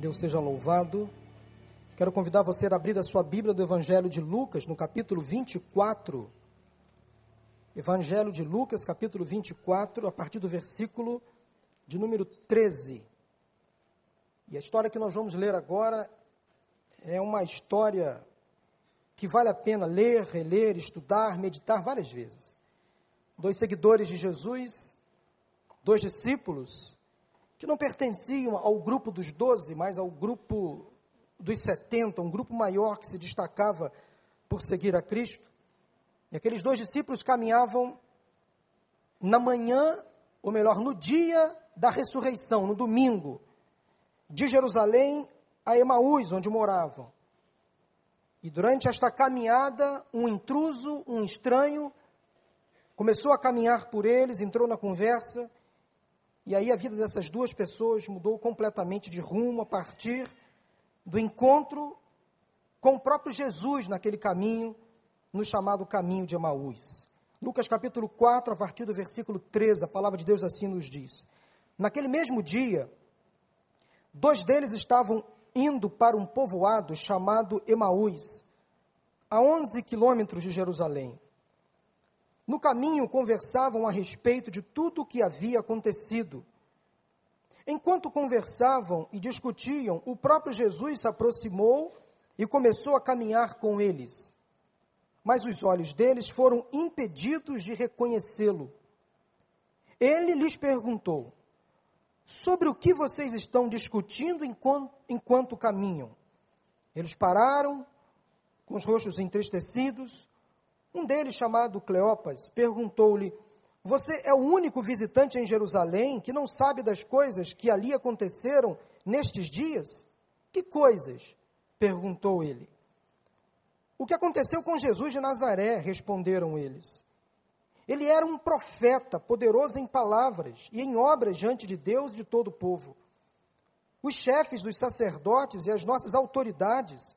Deus seja louvado. Quero convidar você a abrir a sua Bíblia do Evangelho de Lucas, no capítulo 24. Evangelho de Lucas, capítulo 24, a partir do versículo de número 13. E a história que nós vamos ler agora é uma história que vale a pena ler, reler, estudar, meditar várias vezes. Dois seguidores de Jesus, dois discípulos, que não pertenciam ao grupo dos doze, mas ao grupo dos setenta, um grupo maior que se destacava por seguir a Cristo. E aqueles dois discípulos caminhavam na manhã, ou melhor, no dia da ressurreição, no domingo, de Jerusalém a Emaús, onde moravam. E durante esta caminhada, um intruso, um estranho, começou a caminhar por eles, entrou na conversa e aí a vida dessas duas pessoas mudou completamente de rumo a partir do encontro com o próprio Jesus naquele caminho, no chamado caminho de Emaús. Lucas capítulo 4, a partir do versículo 13, a palavra de Deus assim nos diz: Naquele mesmo dia, dois deles estavam indo para um povoado chamado Emaús, a 11 quilômetros de Jerusalém. No caminho conversavam a respeito de tudo o que havia acontecido. Enquanto conversavam e discutiam, o próprio Jesus se aproximou e começou a caminhar com eles. Mas os olhos deles foram impedidos de reconhecê-lo. Ele lhes perguntou: Sobre o que vocês estão discutindo enquanto, enquanto caminham? Eles pararam, com os rostos entristecidos, um deles, chamado Cleopas, perguntou-lhe: Você é o único visitante em Jerusalém que não sabe das coisas que ali aconteceram nestes dias? Que coisas? perguntou ele. O que aconteceu com Jesus de Nazaré? responderam eles. Ele era um profeta, poderoso em palavras e em obras diante de Deus e de todo o povo. Os chefes dos sacerdotes e as nossas autoridades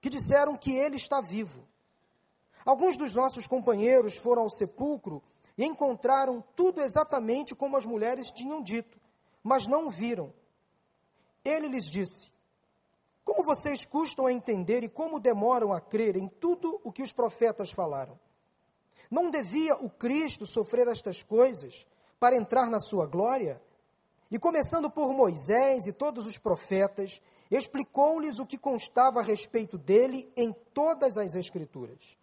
que disseram que ele está vivo. Alguns dos nossos companheiros foram ao sepulcro e encontraram tudo exatamente como as mulheres tinham dito, mas não o viram. Ele lhes disse: Como vocês custam a entender e como demoram a crer em tudo o que os profetas falaram? Não devia o Cristo sofrer estas coisas para entrar na sua glória? E começando por Moisés e todos os profetas, explicou-lhes o que constava a respeito dele em todas as Escrituras.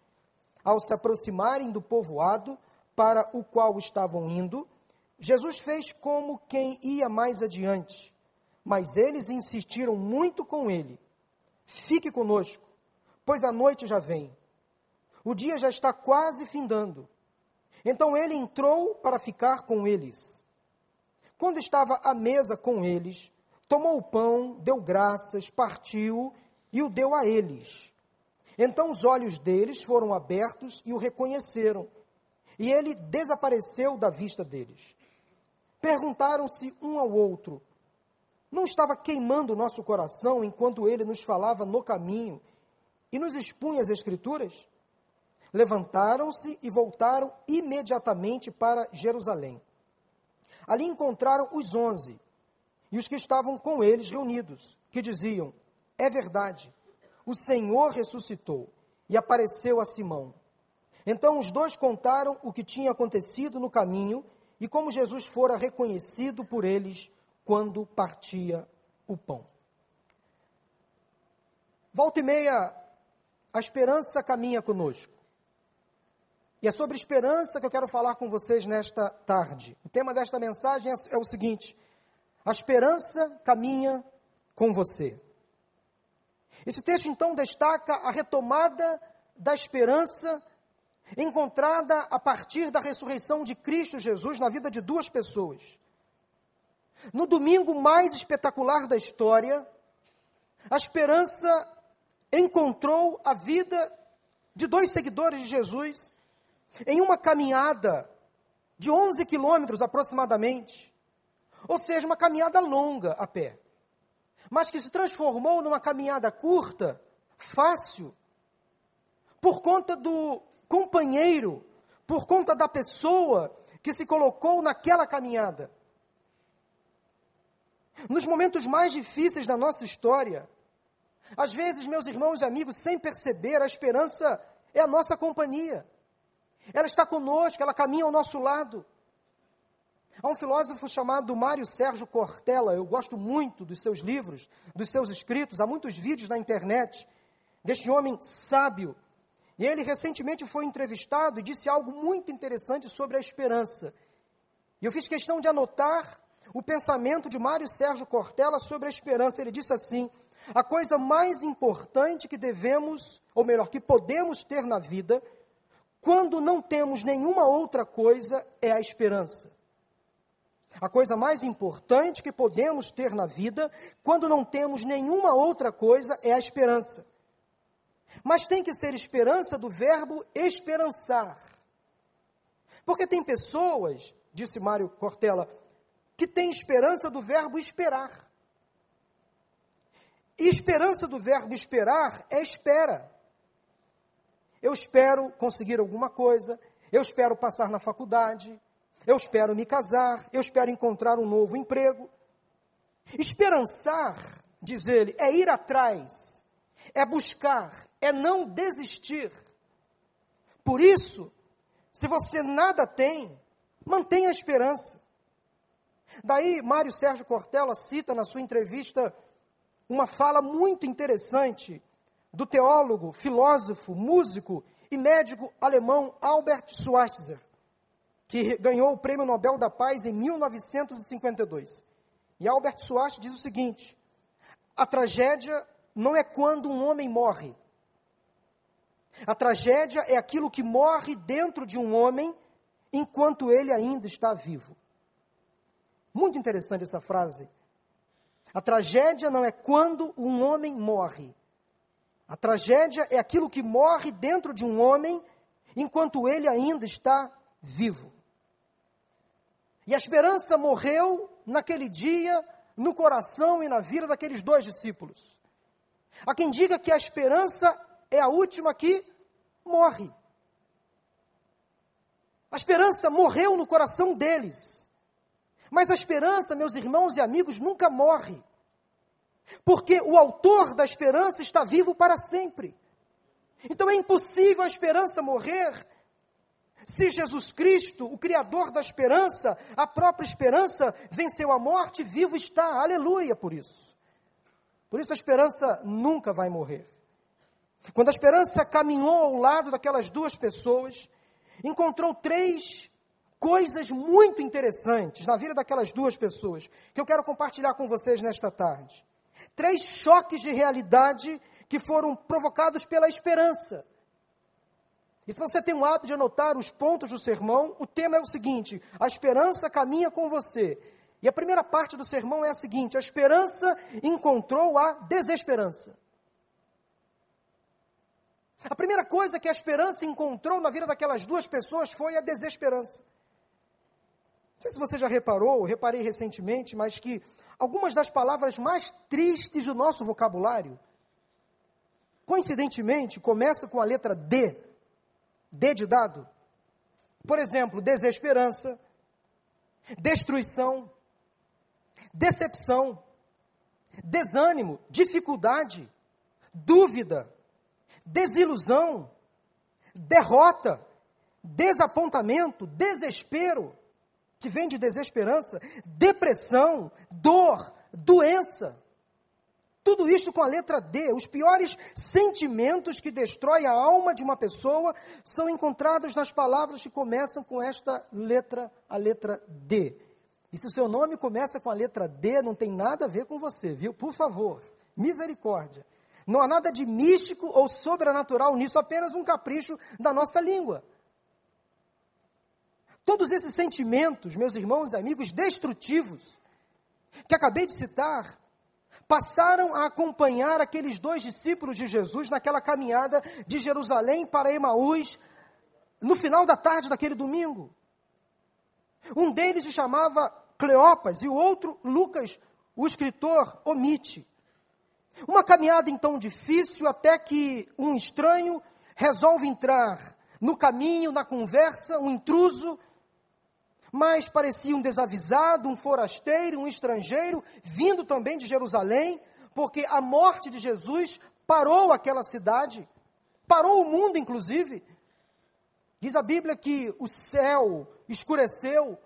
Ao se aproximarem do povoado para o qual estavam indo, Jesus fez como quem ia mais adiante, mas eles insistiram muito com ele: Fique conosco, pois a noite já vem. O dia já está quase findando. Então ele entrou para ficar com eles. Quando estava à mesa com eles, tomou o pão, deu graças, partiu e o deu a eles. Então os olhos deles foram abertos e o reconheceram, e ele desapareceu da vista deles. Perguntaram-se um ao outro: Não estava queimando o nosso coração enquanto ele nos falava no caminho e nos expunha as Escrituras? Levantaram-se e voltaram imediatamente para Jerusalém. Ali encontraram os onze e os que estavam com eles reunidos, que diziam: É verdade, o Senhor ressuscitou e apareceu a Simão. Então os dois contaram o que tinha acontecido no caminho e como Jesus fora reconhecido por eles quando partia o pão. Volta e meia, a esperança caminha conosco. E é sobre esperança que eu quero falar com vocês nesta tarde. O tema desta mensagem é, é o seguinte: a esperança caminha com você. Esse texto então destaca a retomada da esperança encontrada a partir da ressurreição de Cristo Jesus na vida de duas pessoas. No domingo mais espetacular da história, a esperança encontrou a vida de dois seguidores de Jesus em uma caminhada de 11 quilômetros aproximadamente, ou seja, uma caminhada longa a pé, mas que se transformou numa caminhada curta, fácil, por conta do companheiro, por conta da pessoa que se colocou naquela caminhada. Nos momentos mais difíceis da nossa história, às vezes, meus irmãos e amigos, sem perceber, a esperança é a nossa companhia. Ela está conosco, ela caminha ao nosso lado. Há um filósofo chamado Mário Sérgio Cortella, eu gosto muito dos seus livros, dos seus escritos, há muitos vídeos na internet deste homem sábio. E ele recentemente foi entrevistado e disse algo muito interessante sobre a esperança. E eu fiz questão de anotar o pensamento de Mário Sérgio Cortella sobre a esperança. Ele disse assim: a coisa mais importante que devemos, ou melhor, que podemos ter na vida, quando não temos nenhuma outra coisa, é a esperança. A coisa mais importante que podemos ter na vida, quando não temos nenhuma outra coisa, é a esperança. Mas tem que ser esperança do verbo esperançar. Porque tem pessoas, disse Mário Cortella, que têm esperança do verbo esperar. E esperança do verbo esperar é espera. Eu espero conseguir alguma coisa, eu espero passar na faculdade, eu espero me casar, eu espero encontrar um novo emprego. Esperançar, diz ele, é ir atrás, é buscar, é não desistir. Por isso, se você nada tem, mantenha a esperança. Daí, Mário Sérgio Cortella cita na sua entrevista uma fala muito interessante do teólogo, filósofo, músico e médico alemão Albert Schweitzer, que ganhou o Prêmio Nobel da Paz em 1952. E Albert Schweitzer diz o seguinte: a tragédia não é quando um homem morre. A tragédia é aquilo que morre dentro de um homem enquanto ele ainda está vivo. Muito interessante essa frase. A tragédia não é quando um homem morre. A tragédia é aquilo que morre dentro de um homem enquanto ele ainda está vivo. E a esperança morreu naquele dia no coração e na vida daqueles dois discípulos. Há quem diga que a esperança é a última que morre. A esperança morreu no coração deles. Mas a esperança, meus irmãos e amigos, nunca morre. Porque o autor da esperança está vivo para sempre. Então é impossível a esperança morrer se Jesus Cristo, o Criador da esperança, a própria esperança, venceu a morte, vivo está. Aleluia por isso. Por isso a esperança nunca vai morrer. Quando a esperança caminhou ao lado daquelas duas pessoas, encontrou três coisas muito interessantes na vida daquelas duas pessoas, que eu quero compartilhar com vocês nesta tarde. Três choques de realidade que foram provocados pela esperança. E se você tem o hábito de anotar os pontos do sermão, o tema é o seguinte: a esperança caminha com você. E a primeira parte do sermão é a seguinte: a esperança encontrou a desesperança. A primeira coisa que a esperança encontrou na vida daquelas duas pessoas foi a desesperança. Não sei se você já reparou, reparei recentemente, mas que algumas das palavras mais tristes do nosso vocabulário, coincidentemente, começam com a letra D. D de dado. Por exemplo, desesperança, destruição, decepção, desânimo, dificuldade, dúvida, desilusão, derrota, desapontamento, desespero, que vem de desesperança, depressão, dor, doença. Tudo isso com a letra D. Os piores sentimentos que destroem a alma de uma pessoa são encontrados nas palavras que começam com esta letra, a letra D. E se o seu nome começa com a letra D, não tem nada a ver com você, viu? Por favor, misericórdia. Não há nada de místico ou sobrenatural nisso, apenas um capricho da nossa língua. Todos esses sentimentos, meus irmãos e amigos, destrutivos, que acabei de citar, passaram a acompanhar aqueles dois discípulos de Jesus naquela caminhada de Jerusalém para Emaús, no final da tarde daquele domingo. Um deles se chamava Cleopas e o outro, Lucas, o escritor, omite. Uma caminhada então difícil até que um estranho resolve entrar no caminho, na conversa, um intruso, mas parecia um desavisado, um forasteiro, um estrangeiro, vindo também de Jerusalém, porque a morte de Jesus parou aquela cidade, parou o mundo, inclusive. Diz a Bíblia que o céu escureceu,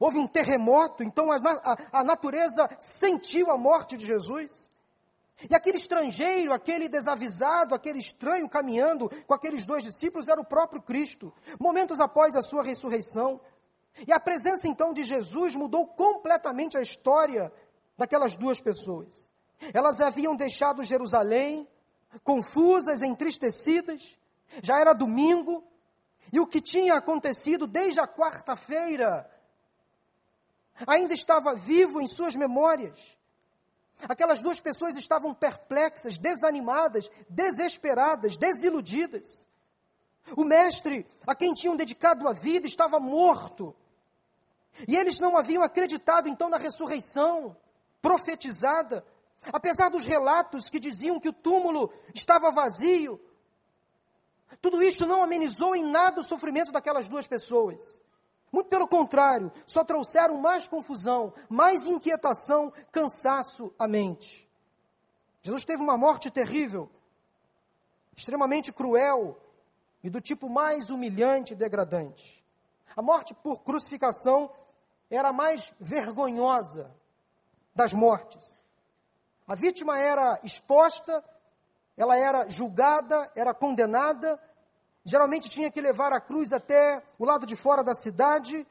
houve um terremoto, então a, a, a natureza sentiu a morte de Jesus. E aquele estrangeiro, aquele desavisado, aquele estranho caminhando com aqueles dois discípulos era o próprio Cristo, momentos após a sua ressurreição. E a presença então de Jesus mudou completamente a história daquelas duas pessoas. Elas haviam deixado Jerusalém, confusas, entristecidas, já era domingo, e o que tinha acontecido desde a quarta-feira ainda estava vivo em suas memórias. Aquelas duas pessoas estavam perplexas, desanimadas, desesperadas, desiludidas. O mestre, a quem tinham dedicado a vida, estava morto. E eles não haviam acreditado então na ressurreição profetizada, apesar dos relatos que diziam que o túmulo estava vazio. Tudo isso não amenizou em nada o sofrimento daquelas duas pessoas. Muito pelo contrário, só trouxeram mais confusão, mais inquietação, cansaço à mente. Jesus teve uma morte terrível, extremamente cruel e do tipo mais humilhante e degradante. A morte por crucificação era a mais vergonhosa das mortes. A vítima era exposta, ela era julgada, era condenada, geralmente tinha que levar a cruz até o lado de fora da cidade,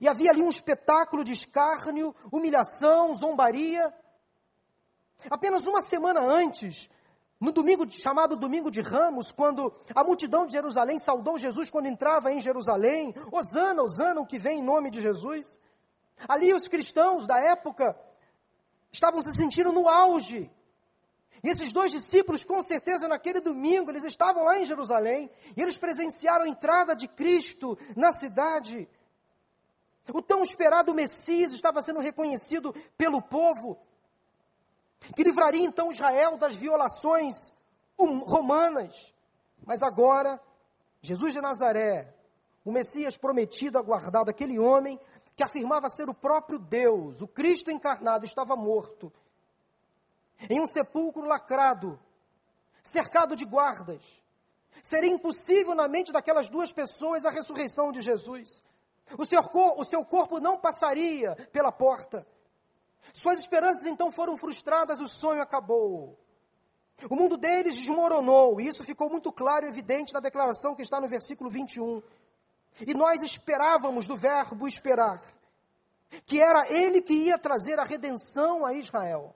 e havia ali um espetáculo de escárnio, humilhação, zombaria. Apenas uma semana antes, no domingo chamado Domingo de Ramos, quando a multidão de Jerusalém saudou Jesus quando entrava em Jerusalém, Osana, Osana, o que vem em nome de Jesus. Ali os cristãos da época estavam se sentindo no auge. E esses dois discípulos, com certeza, naquele domingo, eles estavam lá em Jerusalém, e eles presenciaram a entrada de Cristo na cidade. O tão esperado Messias estava sendo reconhecido pelo povo que livraria então Israel das violações hum, romanas. Mas agora, Jesus de Nazaré, o Messias prometido, aguardado, aquele homem que afirmava ser o próprio Deus, o Cristo encarnado, estava morto, em um sepulcro lacrado, cercado de guardas. Seria impossível na mente daquelas duas pessoas a ressurreição de Jesus. O seu, o seu corpo não passaria pela porta. Suas esperanças então foram frustradas, o sonho acabou. O mundo deles desmoronou, e isso ficou muito claro e evidente na declaração que está no versículo 21. E nós esperávamos do verbo esperar, que era ele que ia trazer a redenção a Israel.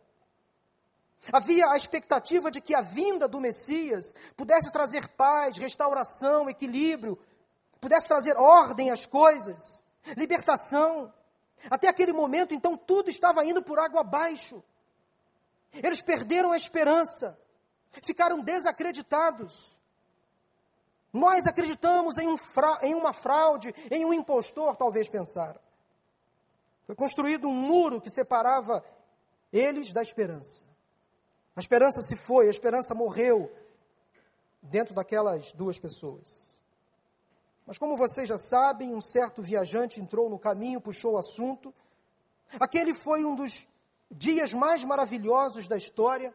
Havia a expectativa de que a vinda do Messias pudesse trazer paz, restauração, equilíbrio, pudesse trazer ordem às coisas, libertação. Até aquele momento, então, tudo estava indo por água abaixo. Eles perderam a esperança, ficaram desacreditados. Nós acreditamos em, um fra em uma fraude, em um impostor, talvez pensaram. Foi construído um muro que separava eles da esperança. A esperança se foi, a esperança morreu dentro daquelas duas pessoas. Mas como vocês já sabem, um certo viajante entrou no caminho, puxou o assunto. Aquele foi um dos dias mais maravilhosos da história,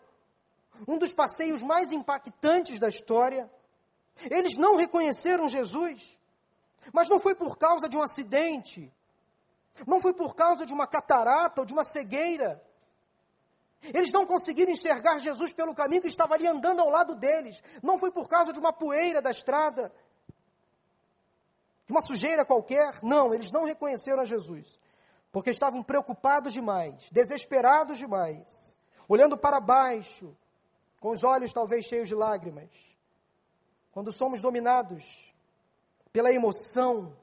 um dos passeios mais impactantes da história. Eles não reconheceram Jesus, mas não foi por causa de um acidente, não foi por causa de uma catarata ou de uma cegueira. Eles não conseguiram enxergar Jesus pelo caminho que estava ali andando ao lado deles. Não foi por causa de uma poeira da estrada uma sujeira qualquer. Não, eles não reconheceram a Jesus, porque estavam preocupados demais, desesperados demais, olhando para baixo, com os olhos talvez cheios de lágrimas. Quando somos dominados pela emoção,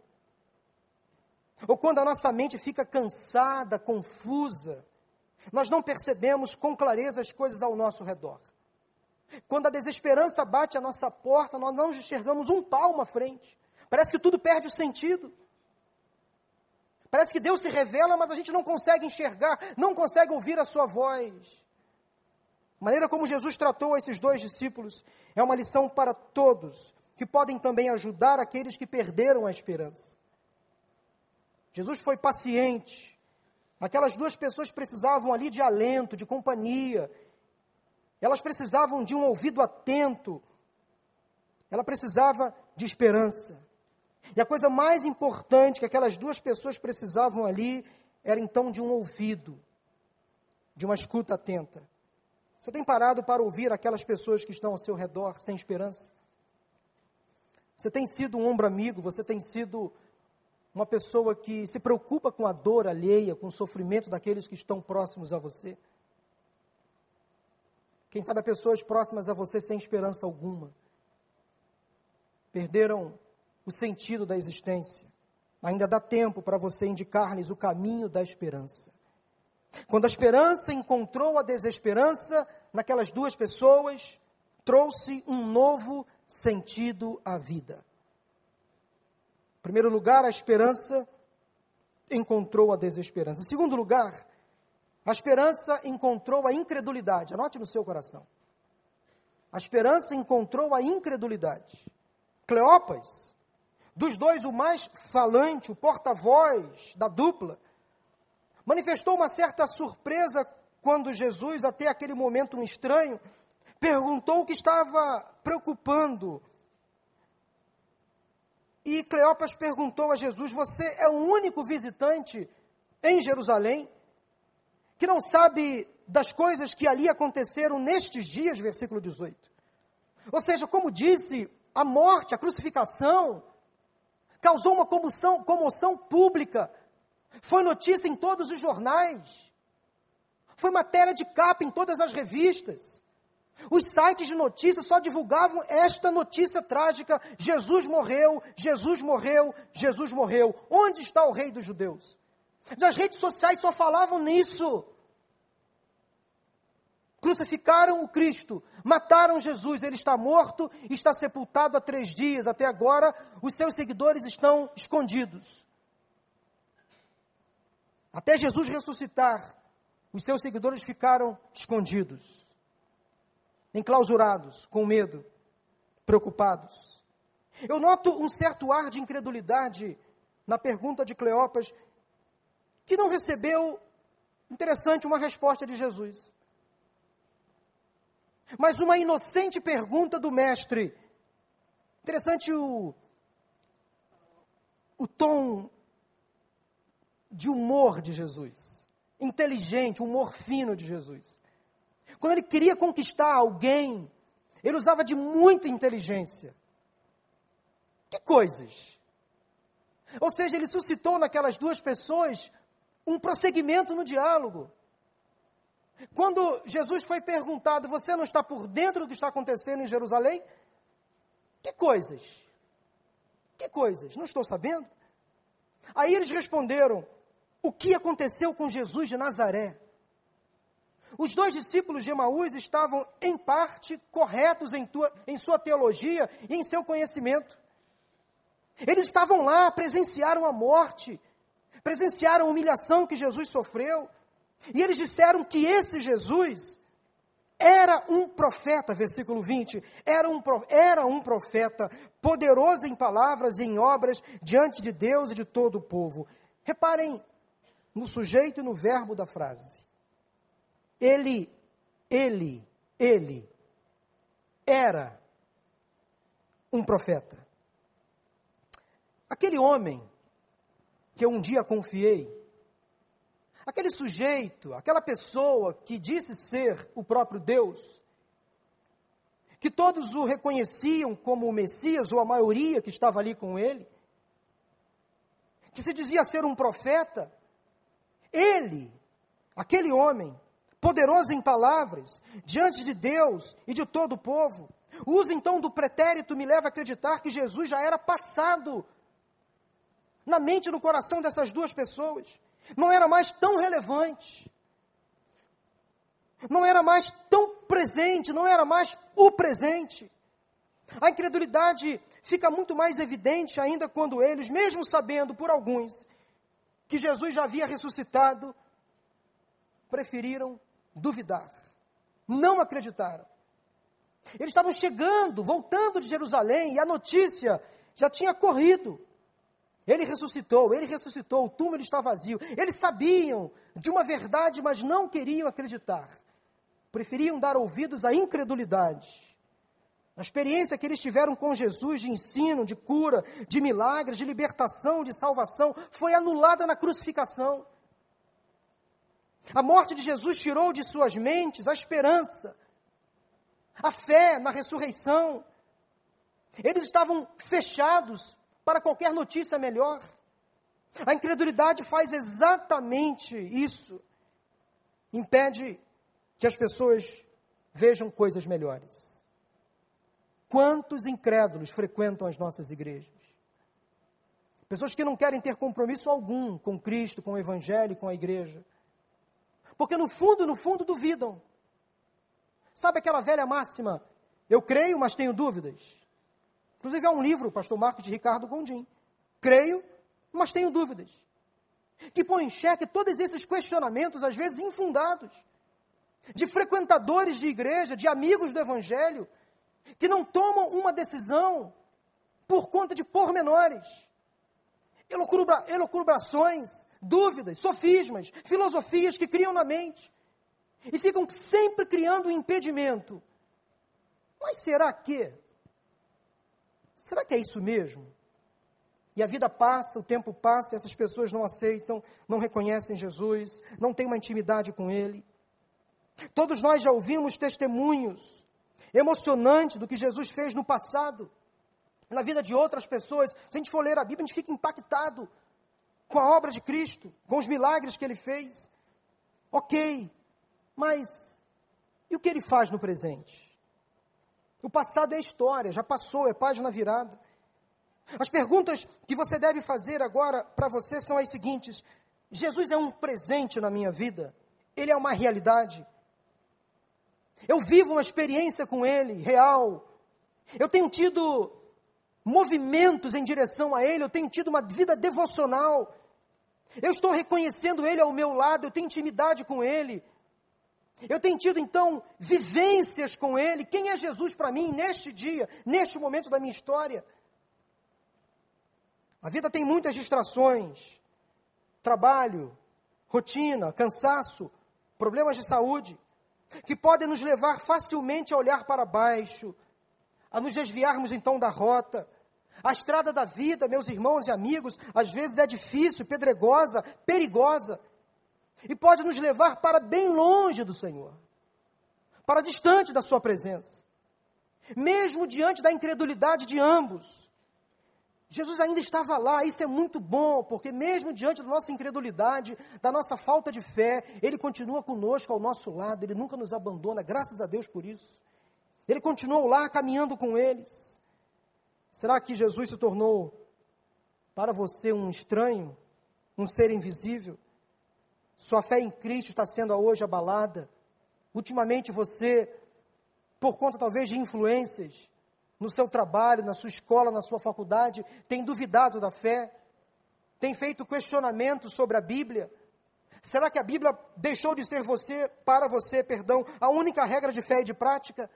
ou quando a nossa mente fica cansada, confusa, nós não percebemos com clareza as coisas ao nosso redor. Quando a desesperança bate à nossa porta, nós não enxergamos um palmo à frente. Parece que tudo perde o sentido. Parece que Deus se revela, mas a gente não consegue enxergar, não consegue ouvir a sua voz. A maneira como Jesus tratou esses dois discípulos é uma lição para todos, que podem também ajudar aqueles que perderam a esperança. Jesus foi paciente. Aquelas duas pessoas precisavam ali de alento, de companhia. Elas precisavam de um ouvido atento. Ela precisava de esperança. E a coisa mais importante que aquelas duas pessoas precisavam ali era então de um ouvido, de uma escuta atenta. Você tem parado para ouvir aquelas pessoas que estão ao seu redor sem esperança? Você tem sido um ombro amigo, você tem sido uma pessoa que se preocupa com a dor alheia, com o sofrimento daqueles que estão próximos a você? Quem sabe há pessoas próximas a você sem esperança alguma. Perderam o sentido da existência. Ainda dá tempo para você indicar-lhes o caminho da esperança. Quando a esperança encontrou a desesperança naquelas duas pessoas, trouxe um novo sentido à vida. Em primeiro lugar, a esperança encontrou a desesperança. Em segundo lugar, a esperança encontrou a incredulidade. Anote no seu coração. A esperança encontrou a incredulidade. Cleopas dos dois, o mais falante, o porta-voz da dupla, manifestou uma certa surpresa quando Jesus, até aquele momento um estranho, perguntou o que estava preocupando. E Cleopas perguntou a Jesus: Você é o único visitante em Jerusalém que não sabe das coisas que ali aconteceram nestes dias? Versículo 18. Ou seja, como disse, a morte, a crucificação, causou uma comoção, comoção pública, foi notícia em todos os jornais, foi matéria de capa em todas as revistas. Os sites de notícias só divulgavam esta notícia trágica: Jesus morreu, Jesus morreu, Jesus morreu. Onde está o rei dos judeus? As redes sociais só falavam nisso. Crucificaram o Cristo, mataram Jesus, ele está morto, está sepultado há três dias. Até agora, os seus seguidores estão escondidos. Até Jesus ressuscitar, os seus seguidores ficaram escondidos, enclausurados, com medo, preocupados. Eu noto um certo ar de incredulidade na pergunta de Cleopas, que não recebeu, interessante, uma resposta de Jesus. Mas uma inocente pergunta do mestre. Interessante o, o tom de humor de Jesus. Inteligente, humor fino de Jesus. Quando ele queria conquistar alguém, ele usava de muita inteligência. Que coisas! Ou seja, ele suscitou naquelas duas pessoas um prosseguimento no diálogo. Quando Jesus foi perguntado, você não está por dentro do que está acontecendo em Jerusalém? Que coisas? Que coisas? Não estou sabendo. Aí eles responderam: o que aconteceu com Jesus de Nazaré? Os dois discípulos de Emaús estavam, em parte, corretos em, tua, em sua teologia e em seu conhecimento. Eles estavam lá, presenciaram a morte, presenciaram a humilhação que Jesus sofreu, e eles disseram que esse Jesus era um profeta, versículo 20, era um, era um profeta poderoso em palavras e em obras diante de Deus e de todo o povo. Reparem no sujeito e no verbo da frase. Ele, ele, ele era um profeta. Aquele homem que eu um dia confiei, Aquele sujeito, aquela pessoa que disse ser o próprio Deus, que todos o reconheciam como o Messias, ou a maioria que estava ali com ele, que se dizia ser um profeta, ele, aquele homem, poderoso em palavras, diante de Deus e de todo o povo, o uso então do pretérito me leva a acreditar que Jesus já era passado na mente e no coração dessas duas pessoas não era mais tão relevante. não era mais tão presente, não era mais o presente. A incredulidade fica muito mais evidente ainda quando eles, mesmo sabendo por alguns que Jesus já havia ressuscitado, preferiram duvidar, não acreditaram. Eles estavam chegando, voltando de Jerusalém, e a notícia já tinha corrido. Ele ressuscitou, ele ressuscitou, o túmulo está vazio. Eles sabiam de uma verdade, mas não queriam acreditar. Preferiam dar ouvidos à incredulidade. A experiência que eles tiveram com Jesus de ensino, de cura, de milagres, de libertação, de salvação, foi anulada na crucificação. A morte de Jesus tirou de suas mentes a esperança, a fé na ressurreição. Eles estavam fechados para qualquer notícia melhor. A incredulidade faz exatamente isso. Impede que as pessoas vejam coisas melhores. Quantos incrédulos frequentam as nossas igrejas? Pessoas que não querem ter compromisso algum com Cristo, com o Evangelho, com a igreja. Porque no fundo, no fundo, duvidam. Sabe aquela velha máxima? Eu creio, mas tenho dúvidas. Inclusive há um livro, pastor Marcos de Ricardo Gondim. Creio, mas tenho dúvidas. Que põe em xeque todos esses questionamentos, às vezes infundados, de frequentadores de igreja, de amigos do Evangelho, que não tomam uma decisão por conta de pormenores, elucubra, elucubrações, dúvidas, sofismas, filosofias que criam na mente e ficam sempre criando um impedimento. Mas será que? Será que é isso mesmo? E a vida passa, o tempo passa, e essas pessoas não aceitam, não reconhecem Jesus, não têm uma intimidade com Ele. Todos nós já ouvimos testemunhos emocionantes do que Jesus fez no passado, na vida de outras pessoas. Se a gente for ler a Bíblia, a gente fica impactado com a obra de Cristo, com os milagres que Ele fez. Ok, mas e o que Ele faz no presente? O passado é história, já passou, é página virada. As perguntas que você deve fazer agora para você são as seguintes: Jesus é um presente na minha vida? Ele é uma realidade? Eu vivo uma experiência com Ele, real. Eu tenho tido movimentos em direção a Ele, eu tenho tido uma vida devocional. Eu estou reconhecendo Ele ao meu lado, eu tenho intimidade com Ele. Eu tenho tido então vivências com Ele. Quem é Jesus para mim neste dia, neste momento da minha história? A vida tem muitas distrações: trabalho, rotina, cansaço, problemas de saúde, que podem nos levar facilmente a olhar para baixo, a nos desviarmos então da rota. A estrada da vida, meus irmãos e amigos, às vezes é difícil, pedregosa, perigosa e pode nos levar para bem longe do Senhor, para distante da Sua presença, mesmo diante da incredulidade de ambos. Jesus ainda estava lá, isso é muito bom, porque mesmo diante da nossa incredulidade, da nossa falta de fé, Ele continua conosco ao nosso lado, Ele nunca nos abandona, graças a Deus por isso. Ele continuou lá caminhando com eles. Será que Jesus se tornou para você um estranho, um ser invisível? Sua fé em Cristo está sendo hoje abalada. Ultimamente você, por conta talvez de influências no seu trabalho, na sua escola, na sua faculdade, tem duvidado da fé, tem feito questionamentos sobre a Bíblia. Será que a Bíblia deixou de ser você, para você, perdão, a única regra de fé e de prática?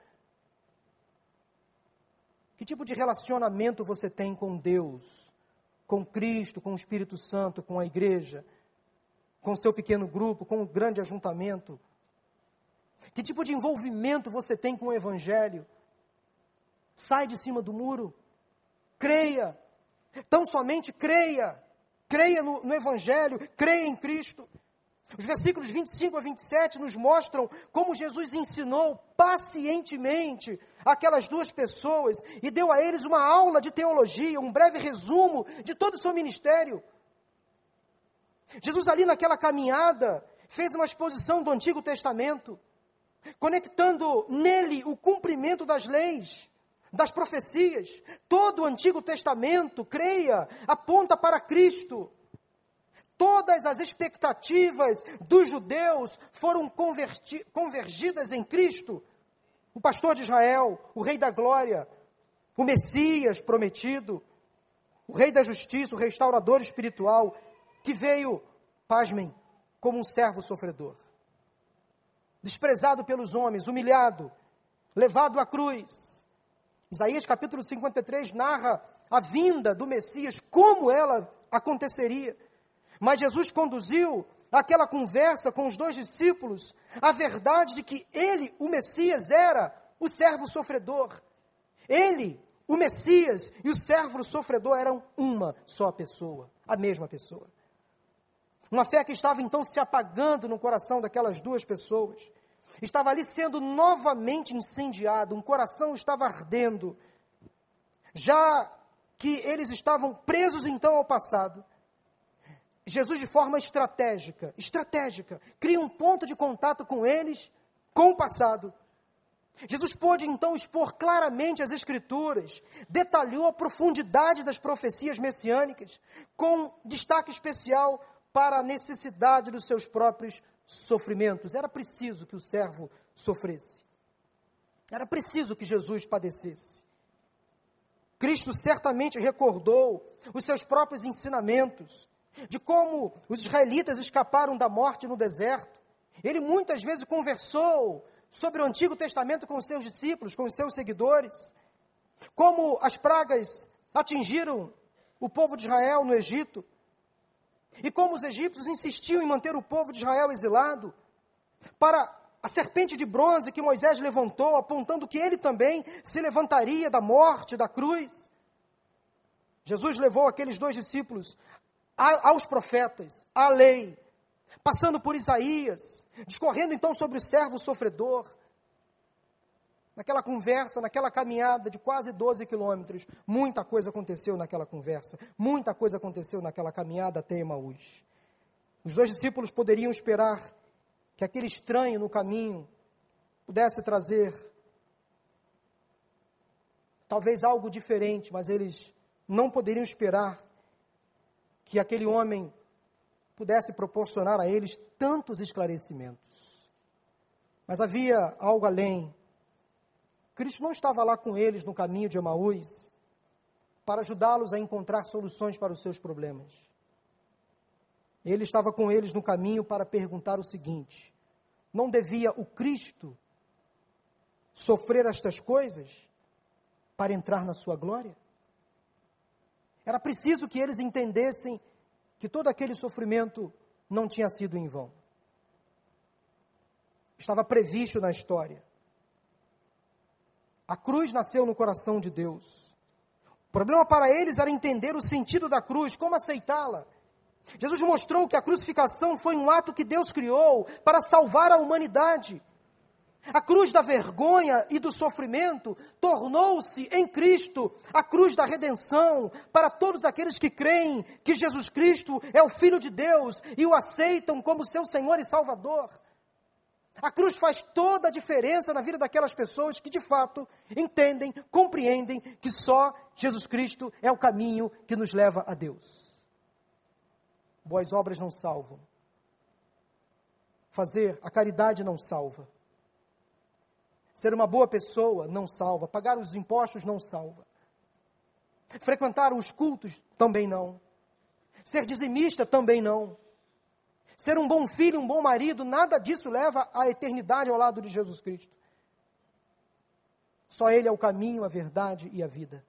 Que tipo de relacionamento você tem com Deus, com Cristo, com o Espírito Santo, com a igreja? Com seu pequeno grupo, com o grande ajuntamento? Que tipo de envolvimento você tem com o Evangelho? Sai de cima do muro, creia, tão somente creia, creia no, no Evangelho, creia em Cristo. Os versículos 25 a 27 nos mostram como Jesus ensinou pacientemente aquelas duas pessoas e deu a eles uma aula de teologia, um breve resumo de todo o seu ministério. Jesus, ali naquela caminhada, fez uma exposição do Antigo Testamento, conectando nele o cumprimento das leis, das profecias. Todo o Antigo Testamento, creia, aponta para Cristo. Todas as expectativas dos judeus foram convergidas em Cristo. O pastor de Israel, o rei da glória, o Messias prometido, o rei da justiça, o restaurador espiritual, que veio, pasmem, como um servo sofredor. Desprezado pelos homens, humilhado, levado à cruz. Isaías capítulo 53 narra a vinda do Messias, como ela aconteceria. Mas Jesus conduziu aquela conversa com os dois discípulos a verdade de que ele, o Messias, era o servo sofredor. Ele, o Messias e o servo sofredor eram uma só pessoa, a mesma pessoa. Uma fé que estava então se apagando no coração daquelas duas pessoas. Estava ali sendo novamente incendiado, um coração estava ardendo. Já que eles estavam presos então ao passado, Jesus, de forma estratégica, estratégica, cria um ponto de contato com eles, com o passado. Jesus pôde então expor claramente as Escrituras, detalhou a profundidade das profecias messiânicas, com destaque especial para a necessidade dos seus próprios sofrimentos. Era preciso que o servo sofresse. Era preciso que Jesus padecesse. Cristo certamente recordou os seus próprios ensinamentos, de como os israelitas escaparam da morte no deserto. Ele muitas vezes conversou sobre o Antigo Testamento com os seus discípulos, com os seus seguidores, como as pragas atingiram o povo de Israel no Egito, e como os egípcios insistiam em manter o povo de Israel exilado, para a serpente de bronze que Moisés levantou, apontando que ele também se levantaria da morte, da cruz. Jesus levou aqueles dois discípulos aos profetas, à lei, passando por Isaías, discorrendo então sobre o servo sofredor. Naquela conversa, naquela caminhada de quase 12 quilômetros, muita coisa aconteceu naquela conversa, muita coisa aconteceu naquela caminhada até Emaús. Os dois discípulos poderiam esperar que aquele estranho no caminho pudesse trazer talvez algo diferente, mas eles não poderiam esperar que aquele homem pudesse proporcionar a eles tantos esclarecimentos. Mas havia algo além. Cristo não estava lá com eles no caminho de Emaús para ajudá-los a encontrar soluções para os seus problemas. Ele estava com eles no caminho para perguntar o seguinte: não devia o Cristo sofrer estas coisas para entrar na sua glória? Era preciso que eles entendessem que todo aquele sofrimento não tinha sido em vão. Estava previsto na história. A cruz nasceu no coração de Deus. O problema para eles era entender o sentido da cruz, como aceitá-la. Jesus mostrou que a crucificação foi um ato que Deus criou para salvar a humanidade. A cruz da vergonha e do sofrimento tornou-se em Cristo a cruz da redenção para todos aqueles que creem que Jesus Cristo é o Filho de Deus e o aceitam como seu Senhor e Salvador. A cruz faz toda a diferença na vida daquelas pessoas que de fato entendem, compreendem que só Jesus Cristo é o caminho que nos leva a Deus. Boas obras não salvam. Fazer a caridade não salva. Ser uma boa pessoa não salva. Pagar os impostos não salva. Frequentar os cultos também não. Ser dizimista também não. Ser um bom filho, um bom marido, nada disso leva à eternidade ao lado de Jesus Cristo. Só Ele é o caminho, a verdade e a vida.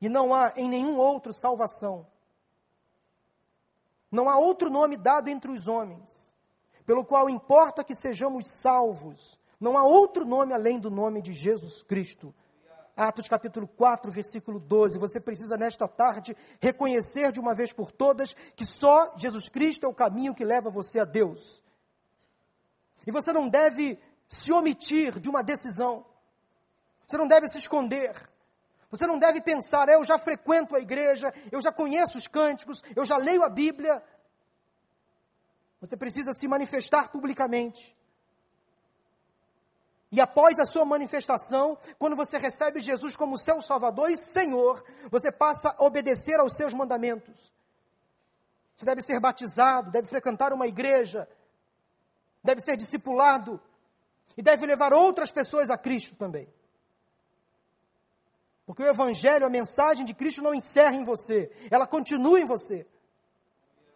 E não há em nenhum outro salvação. Não há outro nome dado entre os homens, pelo qual importa que sejamos salvos, não há outro nome além do nome de Jesus Cristo. Atos capítulo 4, versículo 12. Você precisa nesta tarde reconhecer de uma vez por todas que só Jesus Cristo é o caminho que leva você a Deus. E você não deve se omitir de uma decisão. Você não deve se esconder. Você não deve pensar, eu já frequento a igreja, eu já conheço os cânticos, eu já leio a Bíblia. Você precisa se manifestar publicamente. E após a sua manifestação, quando você recebe Jesus como seu Salvador e Senhor, você passa a obedecer aos seus mandamentos. Você deve ser batizado, deve frequentar uma igreja, deve ser discipulado e deve levar outras pessoas a Cristo também. Porque o Evangelho, a mensagem de Cristo não encerra em você, ela continua em você.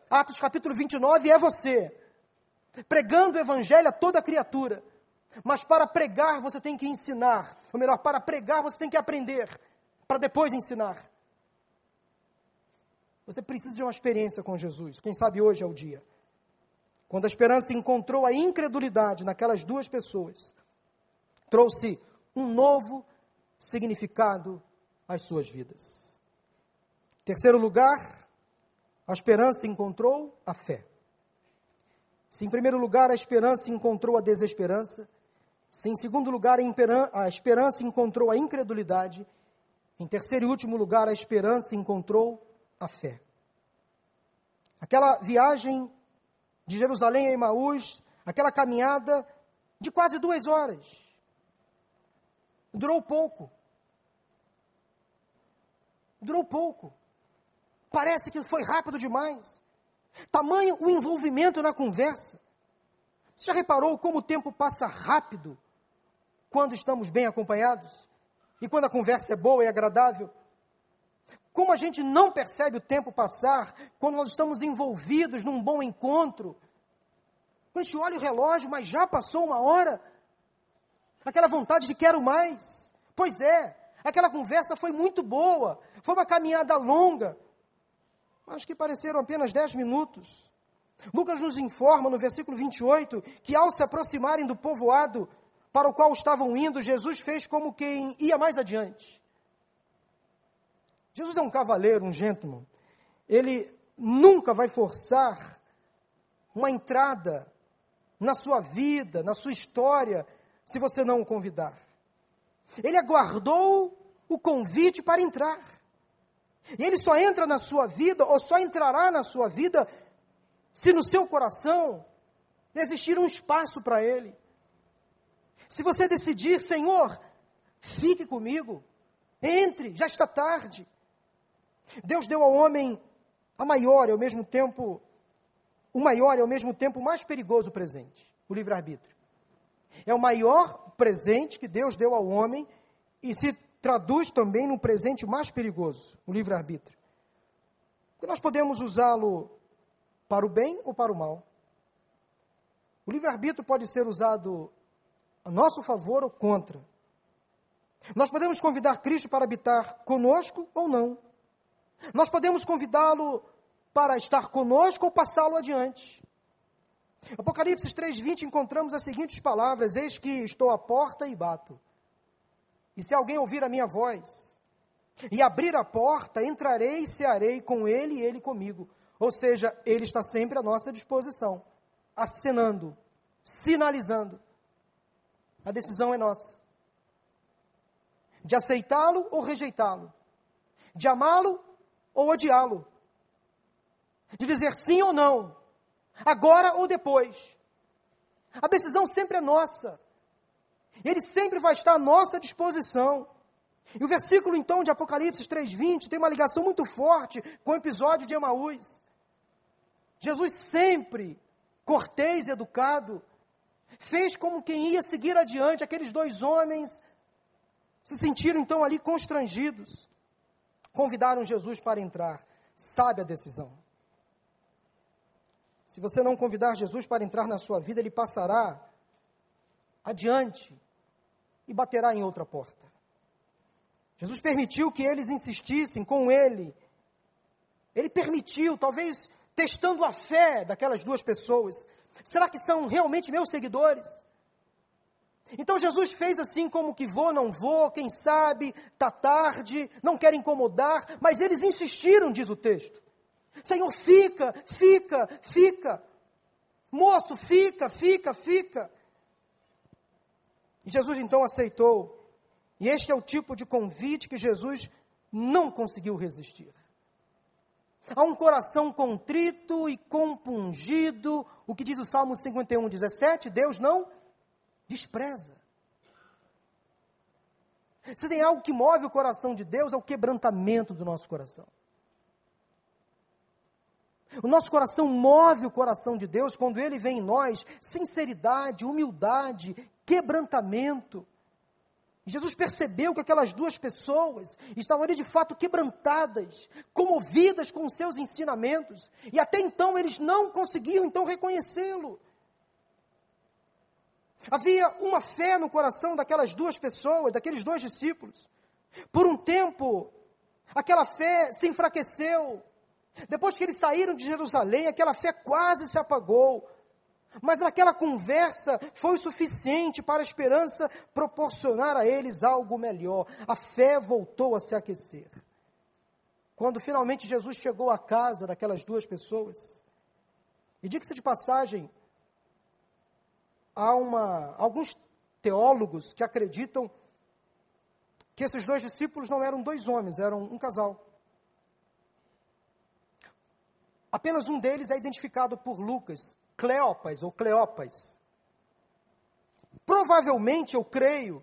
Atos capítulo 29 é você, pregando o Evangelho a toda criatura. Mas para pregar você tem que ensinar, ou melhor, para pregar você tem que aprender, para depois ensinar. Você precisa de uma experiência com Jesus. Quem sabe hoje é o dia. Quando a esperança encontrou a incredulidade naquelas duas pessoas, trouxe um novo significado às suas vidas. Terceiro lugar, a esperança encontrou a fé. Se em primeiro lugar a esperança encontrou a desesperança, se em segundo lugar a esperança encontrou a incredulidade, em terceiro e último lugar a esperança encontrou a fé. Aquela viagem de Jerusalém a Emaús, aquela caminhada de quase duas horas, durou pouco. Durou pouco. Parece que foi rápido demais. Tamanho o envolvimento na conversa. Você já reparou como o tempo passa rápido quando estamos bem acompanhados? E quando a conversa é boa e agradável? Como a gente não percebe o tempo passar quando nós estamos envolvidos num bom encontro? A gente olha o relógio, mas já passou uma hora. Aquela vontade de quero mais. Pois é, aquela conversa foi muito boa. Foi uma caminhada longa. Mas que pareceram apenas dez minutos. Lucas nos informa no versículo 28 que ao se aproximarem do povoado para o qual estavam indo, Jesus fez como quem ia mais adiante. Jesus é um cavaleiro, um gentleman. Ele nunca vai forçar uma entrada na sua vida, na sua história, se você não o convidar. Ele aguardou o convite para entrar. E ele só entra na sua vida, ou só entrará na sua vida, se no seu coração existir um espaço para ele. Se você decidir, Senhor, fique comigo, entre, já está tarde. Deus deu ao homem a maior e ao mesmo tempo o maior e ao mesmo tempo o mais perigoso presente, o livre-arbítrio. É o maior presente que Deus deu ao homem e se traduz também no presente mais perigoso, o livre-arbítrio. Nós podemos usá-lo para o bem ou para o mal. O livre-arbítrio pode ser usado a nosso favor ou contra. Nós podemos convidar Cristo para habitar conosco ou não. Nós podemos convidá-lo para estar conosco ou passá-lo adiante. Apocalipse 3:20 encontramos as seguintes palavras: Eis que estou à porta e bato. E se alguém ouvir a minha voz e abrir a porta, entrarei e cearei com ele e ele comigo. Ou seja, ele está sempre à nossa disposição, acenando, sinalizando. A decisão é nossa. De aceitá-lo ou rejeitá-lo. De amá-lo ou odiá-lo. De dizer sim ou não, agora ou depois. A decisão sempre é nossa. Ele sempre vai estar à nossa disposição. E o versículo então de Apocalipse 3:20 tem uma ligação muito forte com o episódio de Emaús. Jesus sempre cortês e educado, fez como quem ia seguir adiante. Aqueles dois homens se sentiram então ali constrangidos convidaram Jesus para entrar. Sabe a decisão. Se você não convidar Jesus para entrar na sua vida, ele passará adiante e baterá em outra porta. Jesus permitiu que eles insistissem com ele. Ele permitiu, talvez testando a fé daquelas duas pessoas. Será que são realmente meus seguidores? Então Jesus fez assim como que vou, não vou, quem sabe, tá tarde, não quer incomodar, mas eles insistiram, diz o texto. Senhor, fica, fica, fica. Moço, fica, fica, fica. E Jesus então aceitou. E este é o tipo de convite que Jesus não conseguiu resistir. Há um coração contrito e compungido, o que diz o Salmo 51, 17, Deus não despreza. Se tem algo que move o coração de Deus, é o quebrantamento do nosso coração. O nosso coração move o coração de Deus quando ele vê em nós sinceridade, humildade, quebrantamento. Jesus percebeu que aquelas duas pessoas estavam ali de fato quebrantadas, comovidas com os seus ensinamentos, e até então eles não conseguiam então reconhecê-lo. Havia uma fé no coração daquelas duas pessoas, daqueles dois discípulos. Por um tempo, aquela fé se enfraqueceu. Depois que eles saíram de Jerusalém, aquela fé quase se apagou. Mas naquela conversa foi suficiente para a esperança proporcionar a eles algo melhor. A fé voltou a se aquecer. Quando finalmente Jesus chegou à casa daquelas duas pessoas, e diga-se de passagem, há uma, alguns teólogos que acreditam que esses dois discípulos não eram dois homens, eram um casal. Apenas um deles é identificado por Lucas, Cleopas ou Cleopas. Provavelmente, eu creio,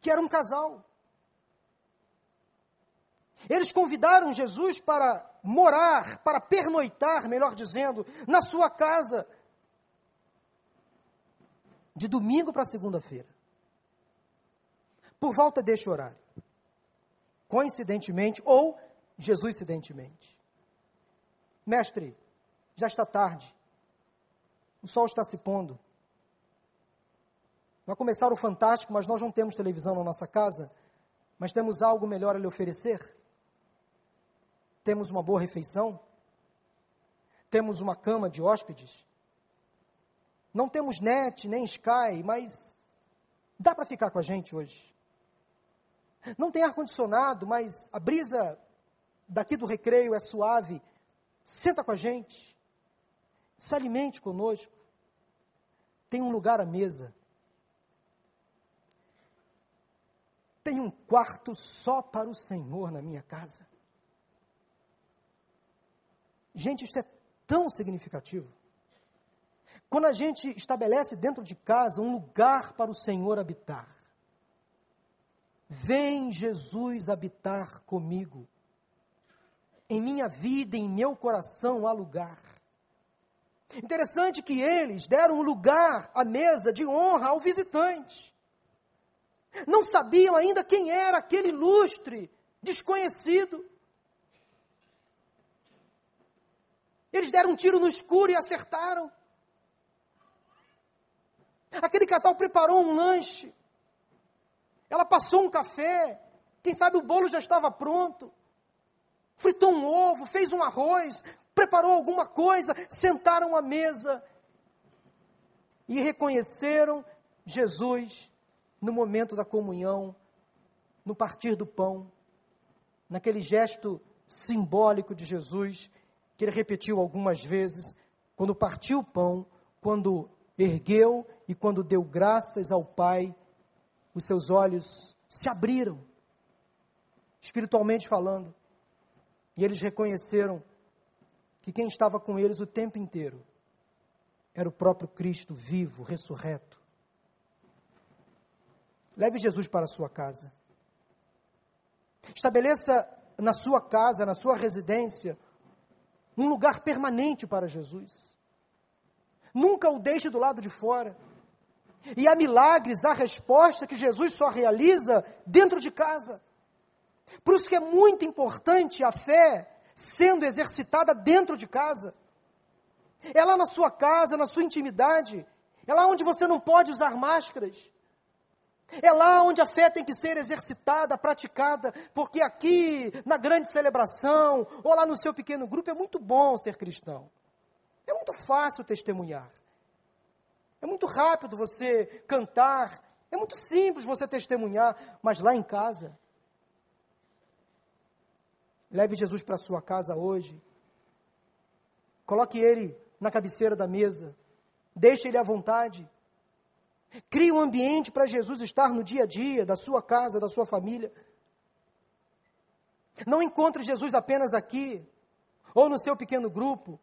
que era um casal. Eles convidaram Jesus para morar, para pernoitar, melhor dizendo, na sua casa de domingo para segunda-feira, por volta deste horário. Coincidentemente, ou Jesus incidentemente. Mestre, já está tarde, o sol está se pondo. Vai começar o fantástico, mas nós não temos televisão na nossa casa, mas temos algo melhor a lhe oferecer. Temos uma boa refeição, temos uma cama de hóspedes, não temos net, nem Sky, mas dá para ficar com a gente hoje. Não tem ar-condicionado, mas a brisa daqui do recreio é suave. Senta com a gente. Se alimente conosco. Tem um lugar à mesa. Tem um quarto só para o Senhor na minha casa. Gente, isto é tão significativo. Quando a gente estabelece dentro de casa um lugar para o Senhor habitar, vem Jesus habitar comigo. Em minha vida, em meu coração há lugar. Interessante que eles deram um lugar à mesa de honra ao visitante. Não sabiam ainda quem era aquele ilustre desconhecido. Eles deram um tiro no escuro e acertaram. Aquele casal preparou um lanche. Ela passou um café. Quem sabe o bolo já estava pronto. Fritou um ovo, fez um arroz, preparou alguma coisa, sentaram à mesa e reconheceram Jesus no momento da comunhão, no partir do pão, naquele gesto simbólico de Jesus que ele repetiu algumas vezes, quando partiu o pão, quando ergueu e quando deu graças ao Pai, os seus olhos se abriram, espiritualmente falando, e eles reconheceram que quem estava com eles o tempo inteiro era o próprio Cristo vivo, ressurreto. Leve Jesus para a sua casa. Estabeleça na sua casa, na sua residência, um lugar permanente para Jesus. Nunca o deixe do lado de fora. E há milagres, há resposta que Jesus só realiza dentro de casa. Por isso que é muito importante a fé sendo exercitada dentro de casa. É lá na sua casa, na sua intimidade. É lá onde você não pode usar máscaras. É lá onde a fé tem que ser exercitada, praticada, porque aqui, na grande celebração, ou lá no seu pequeno grupo, é muito bom ser cristão. É muito fácil testemunhar. É muito rápido você cantar. É muito simples você testemunhar. Mas lá em casa, leve Jesus para sua casa hoje. Coloque ele na cabeceira da mesa. Deixe ele à vontade. Crie um ambiente para Jesus estar no dia a dia da sua casa, da sua família. Não encontre Jesus apenas aqui, ou no seu pequeno grupo,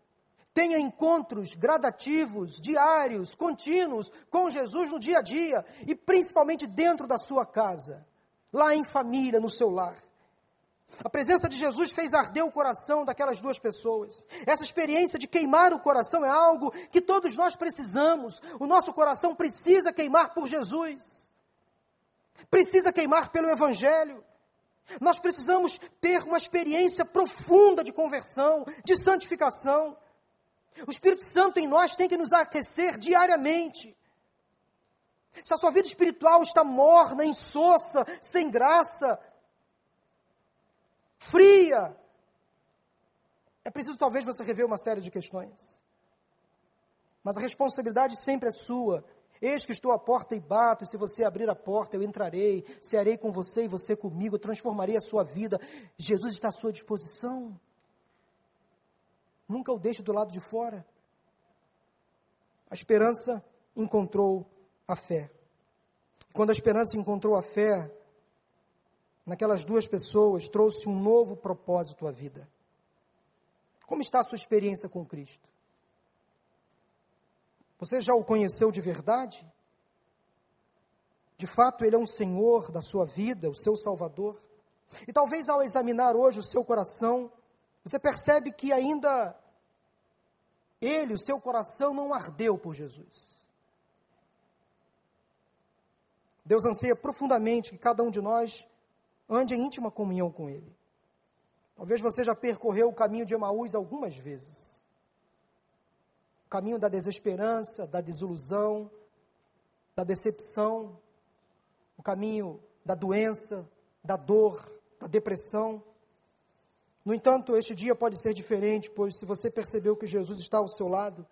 Tenha encontros gradativos, diários, contínuos com Jesus no dia a dia e principalmente dentro da sua casa, lá em família, no seu lar. A presença de Jesus fez arder o coração daquelas duas pessoas. Essa experiência de queimar o coração é algo que todos nós precisamos. O nosso coração precisa queimar por Jesus, precisa queimar pelo Evangelho. Nós precisamos ter uma experiência profunda de conversão, de santificação. O Espírito Santo em nós tem que nos aquecer diariamente. Se a sua vida espiritual está morna, insossa, sem graça, fria, é preciso talvez você rever uma série de questões. Mas a responsabilidade sempre é sua. Eis que estou à porta e bato, e se você abrir a porta, eu entrarei, cearei com você e você comigo, transformarei a sua vida. Jesus está à sua disposição. Nunca o deixe do lado de fora. A esperança encontrou a fé. Quando a esperança encontrou a fé, naquelas duas pessoas, trouxe um novo propósito à vida. Como está a sua experiência com Cristo? Você já o conheceu de verdade? De fato, Ele é um Senhor da sua vida, o seu Salvador? E talvez ao examinar hoje o seu coração, você percebe que ainda ele, o seu coração, não ardeu por Jesus. Deus anseia profundamente que cada um de nós ande em íntima comunhão com Ele. Talvez você já percorreu o caminho de Emaús algumas vezes. O caminho da desesperança, da desilusão, da decepção, o caminho da doença, da dor, da depressão. No entanto, este dia pode ser diferente, pois se você percebeu que Jesus está ao seu lado,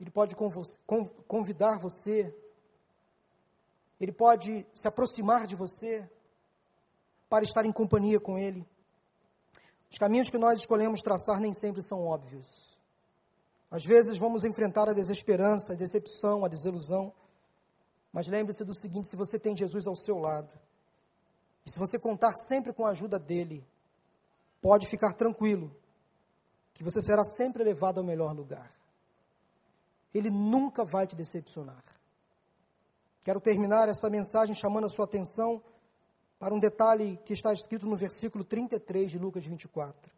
Ele pode convidar você ele pode se aproximar de você para estar em companhia com Ele. Os caminhos que nós escolhemos traçar nem sempre são óbvios. Às vezes vamos enfrentar a desesperança, a decepção, a desilusão. Mas lembre-se do seguinte: se você tem Jesus ao seu lado, e se você contar sempre com a ajuda dele, pode ficar tranquilo, que você será sempre levado ao melhor lugar. Ele nunca vai te decepcionar. Quero terminar essa mensagem chamando a sua atenção para um detalhe que está escrito no versículo 33 de Lucas 24.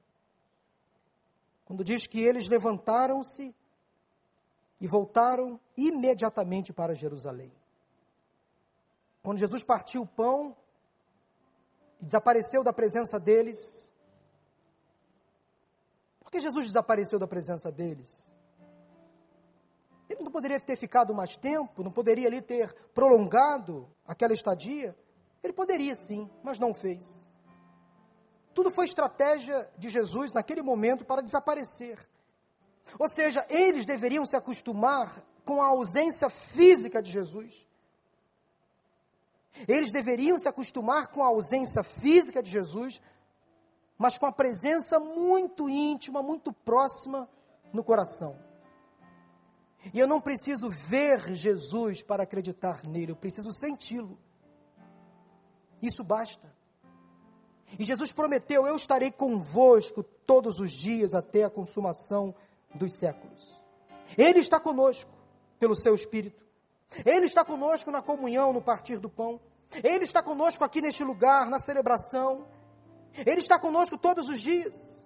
Quando diz que eles levantaram-se e voltaram imediatamente para Jerusalém. Quando Jesus partiu o pão e desapareceu da presença deles, por que Jesus desapareceu da presença deles? Ele não poderia ter ficado mais tempo, não poderia ali ter prolongado aquela estadia? Ele poderia sim, mas não fez. Tudo foi estratégia de Jesus naquele momento para desaparecer. Ou seja, eles deveriam se acostumar com a ausência física de Jesus. Eles deveriam se acostumar com a ausência física de Jesus, mas com a presença muito íntima, muito próxima no coração. E eu não preciso ver Jesus para acreditar nele, eu preciso senti-lo. Isso basta. E Jesus prometeu: Eu estarei convosco todos os dias até a consumação dos séculos. Ele está conosco pelo seu Espírito. Ele está conosco na comunhão, no partir do pão. Ele está conosco aqui neste lugar, na celebração. Ele está conosco todos os dias.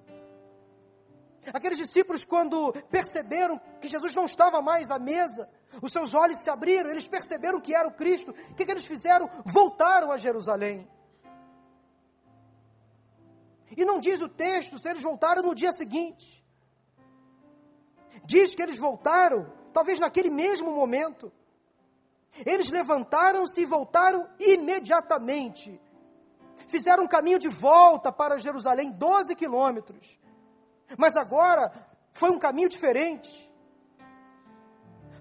Aqueles discípulos, quando perceberam que Jesus não estava mais à mesa, os seus olhos se abriram, eles perceberam que era o Cristo. O que, que eles fizeram? Voltaram a Jerusalém. E não diz o texto se eles voltaram no dia seguinte. Diz que eles voltaram, talvez naquele mesmo momento. Eles levantaram-se e voltaram imediatamente. Fizeram um caminho de volta para Jerusalém, 12 quilômetros. Mas agora foi um caminho diferente.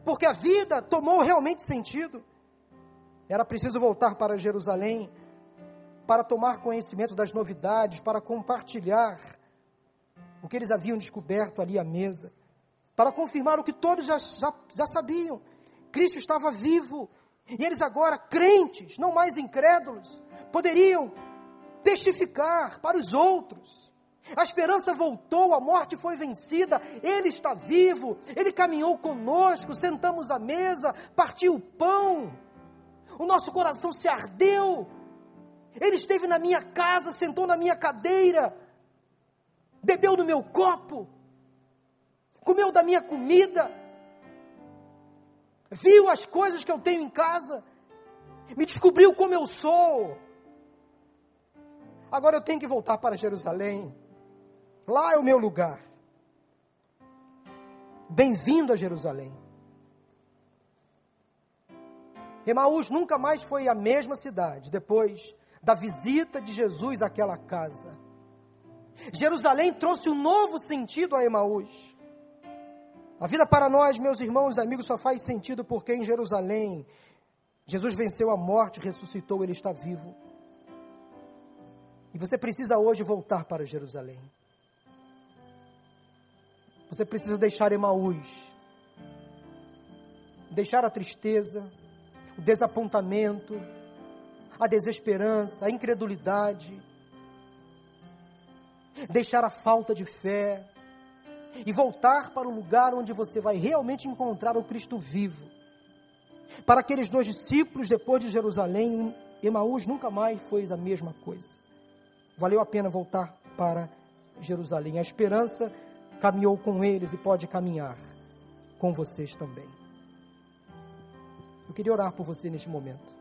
Porque a vida tomou realmente sentido. Era preciso voltar para Jerusalém para tomar conhecimento das novidades, para compartilhar o que eles haviam descoberto ali à mesa, para confirmar o que todos já, já, já sabiam: Cristo estava vivo. E eles agora, crentes, não mais incrédulos, poderiam testificar para os outros a esperança voltou, a morte foi vencida, Ele está vivo, Ele caminhou conosco, sentamos à mesa, partiu o pão, o nosso coração se ardeu. Ele esteve na minha casa, sentou na minha cadeira, bebeu no meu copo, comeu da minha comida, viu as coisas que eu tenho em casa, me descobriu como eu sou. Agora eu tenho que voltar para Jerusalém. Lá é o meu lugar. Bem-vindo a Jerusalém. Emaús nunca mais foi a mesma cidade depois da visita de Jesus àquela casa. Jerusalém trouxe um novo sentido a Emaús. A vida para nós, meus irmãos e amigos, só faz sentido porque em Jerusalém Jesus venceu a morte, ressuscitou, ele está vivo. E você precisa hoje voltar para Jerusalém. Você precisa deixar Emaús, deixar a tristeza, o desapontamento, a desesperança, a incredulidade, deixar a falta de fé e voltar para o lugar onde você vai realmente encontrar o Cristo vivo. Para aqueles dois discípulos, depois de Jerusalém, Emaús nunca mais foi a mesma coisa. Valeu a pena voltar para Jerusalém. A esperança caminhou com eles e pode caminhar com vocês também. Eu queria orar por você neste momento.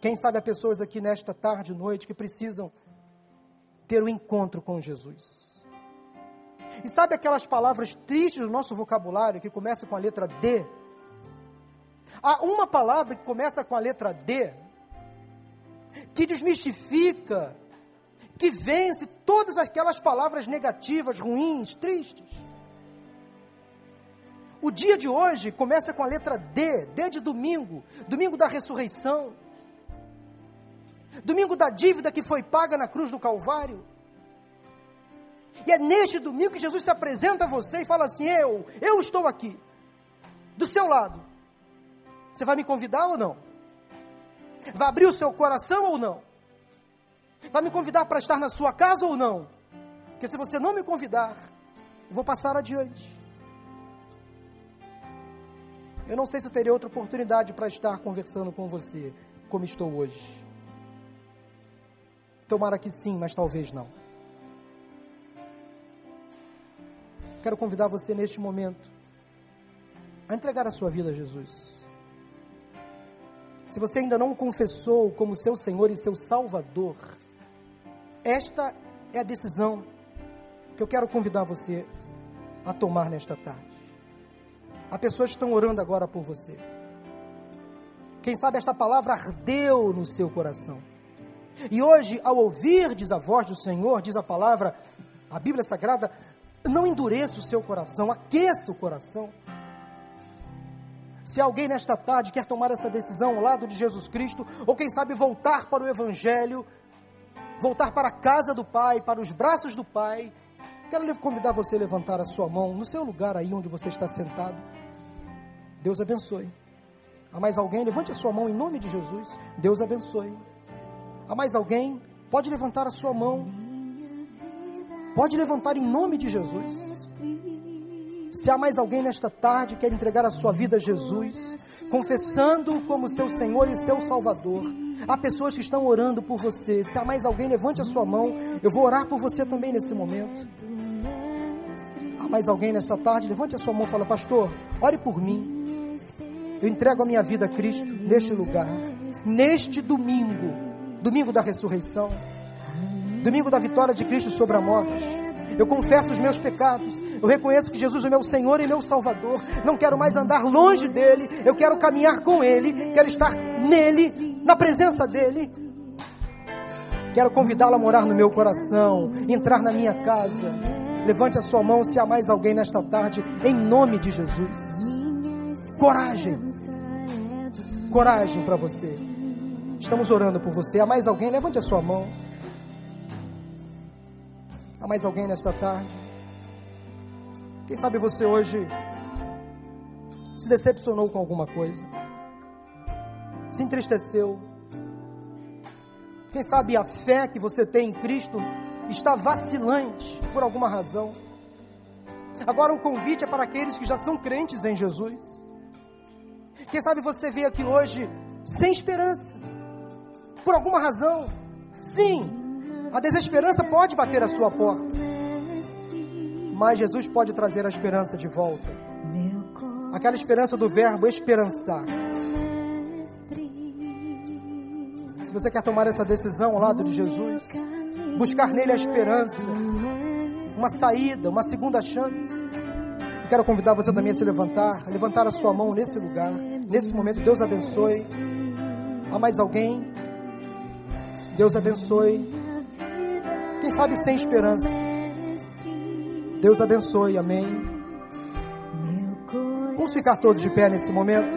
Quem sabe há pessoas aqui nesta tarde e noite que precisam ter o um encontro com Jesus. E sabe aquelas palavras tristes do nosso vocabulário que começa com a letra D? Há uma palavra que começa com a letra D que desmistifica, que vence todas aquelas palavras negativas, ruins, tristes. O dia de hoje começa com a letra D, D de domingo, domingo da ressurreição. Domingo da dívida que foi paga na cruz do Calvário. E é neste domingo que Jesus se apresenta a você e fala assim: Eu, eu estou aqui, do seu lado. Você vai me convidar ou não? Vai abrir o seu coração ou não? Vai me convidar para estar na sua casa ou não? Porque se você não me convidar, eu vou passar adiante. Eu não sei se eu teria outra oportunidade para estar conversando com você, como estou hoje. Tomara que sim, mas talvez não. Quero convidar você neste momento a entregar a sua vida a Jesus. Se você ainda não confessou como seu Senhor e seu Salvador, esta é a decisão que eu quero convidar você a tomar nesta tarde. Há pessoas que estão orando agora por você. Quem sabe esta palavra ardeu no seu coração. E hoje, ao ouvir, a voz do Senhor, diz a palavra, a Bíblia Sagrada, não endureça o seu coração, aqueça o coração. Se alguém nesta tarde quer tomar essa decisão ao lado de Jesus Cristo, ou quem sabe voltar para o Evangelho, voltar para a casa do Pai, para os braços do Pai, quero convidar você a levantar a sua mão no seu lugar aí onde você está sentado. Deus abençoe. Há mais alguém? Levante a sua mão em nome de Jesus. Deus abençoe. Há mais alguém? Pode levantar a sua mão. Pode levantar em nome de Jesus. Se há mais alguém nesta tarde que quer entregar a sua vida a Jesus, confessando como seu Senhor e seu Salvador, há pessoas que estão orando por você. Se há mais alguém, levante a sua mão. Eu vou orar por você também nesse momento. Há mais alguém nesta tarde? Levante a sua mão e fala, pastor, ore por mim. Eu entrego a minha vida a Cristo neste lugar, neste domingo domingo da ressurreição, domingo da vitória de Cristo sobre a morte. Eu confesso os meus pecados. Eu reconheço que Jesus é meu Senhor e meu Salvador. Não quero mais andar longe dele. Eu quero caminhar com ele. Quero estar nele, na presença dele. Quero convidá-lo a morar no meu coração, entrar na minha casa. Levante a sua mão se há mais alguém nesta tarde, em nome de Jesus. Coragem. Coragem para você. Estamos orando por você. Há mais alguém? Levante a sua mão. Há mais alguém nesta tarde? Quem sabe você hoje se decepcionou com alguma coisa? Se entristeceu? Quem sabe a fé que você tem em Cristo está vacilante por alguma razão? Agora o convite é para aqueles que já são crentes em Jesus. Quem sabe você veio aqui hoje sem esperança por alguma razão. Sim, a desesperança pode bater a sua porta, mas Jesus pode trazer a esperança de volta. Aquela esperança do verbo esperançar. Se você quer tomar essa decisão ao lado de Jesus, buscar nele a esperança, uma saída, uma segunda chance. Eu quero convidar você também a se levantar, a levantar a sua mão nesse lugar, nesse momento. Deus abençoe. Há mais alguém? Deus abençoe. Sabe sem esperança. Deus abençoe. Amém. Vamos ficar todos de pé nesse momento.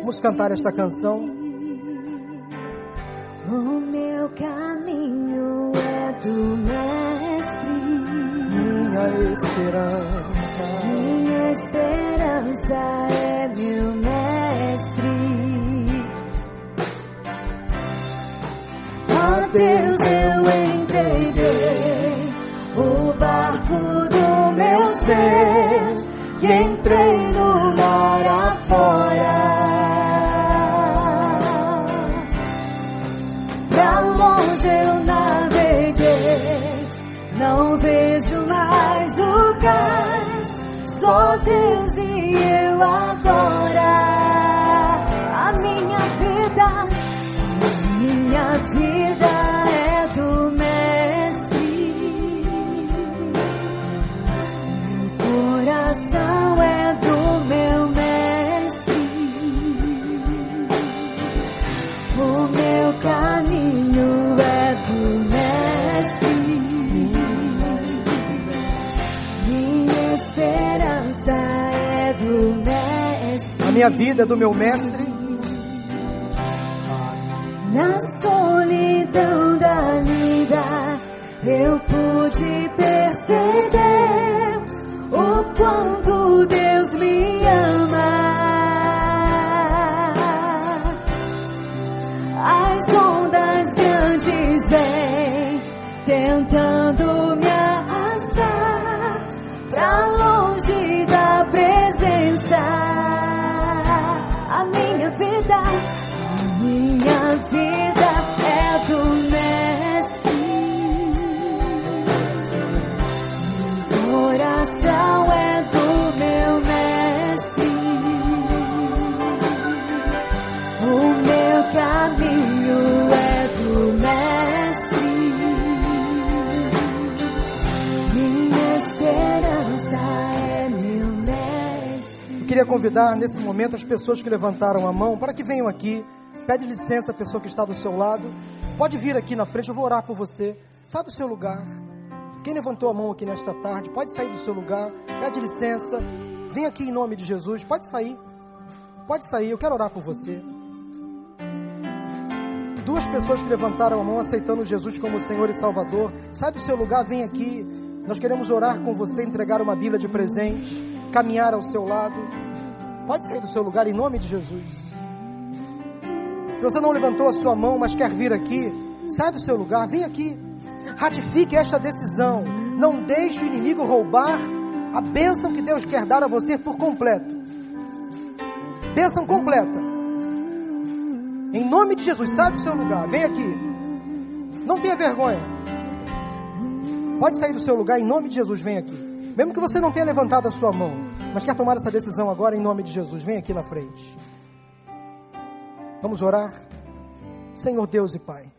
Vamos cantar esta canção. O meu caminho é do Mestre, Minha esperança. minha esperança é meu Mestre. A Deus eu entreguei o barco do meu ser e entrei no mar afora. Pra longe eu naveguei, não vejo mais o cais, só Deus e eu agora. A minha vida, minha vida minha vida do meu mestre. Na solidão da vida, eu pude perceber o quanto Deus me ama. As ondas grandes vêm tentando me arrastar pra longe convidar nesse momento as pessoas que levantaram a mão para que venham aqui. Pede licença a pessoa que está do seu lado. Pode vir aqui na frente, eu vou orar por você. Sai do seu lugar. Quem levantou a mão aqui nesta tarde, pode sair do seu lugar. Pede licença. Vem aqui em nome de Jesus. Pode sair. Pode sair, eu quero orar por você. Duas pessoas que levantaram a mão aceitando Jesus como Senhor e Salvador. Sai do seu lugar, vem aqui. Nós queremos orar com você, entregar uma Bíblia de presente, caminhar ao seu lado. Pode sair do seu lugar em nome de Jesus. Se você não levantou a sua mão, mas quer vir aqui, sai do seu lugar, vem aqui. Ratifique esta decisão. Não deixe o inimigo roubar a bênção que Deus quer dar a você por completo. Bênção completa. Em nome de Jesus, sai do seu lugar, vem aqui. Não tenha vergonha. Pode sair do seu lugar, em nome de Jesus, vem aqui. Mesmo que você não tenha levantado a sua mão, mas quer tomar essa decisão agora, em nome de Jesus, vem aqui na frente. Vamos orar? Senhor Deus e Pai.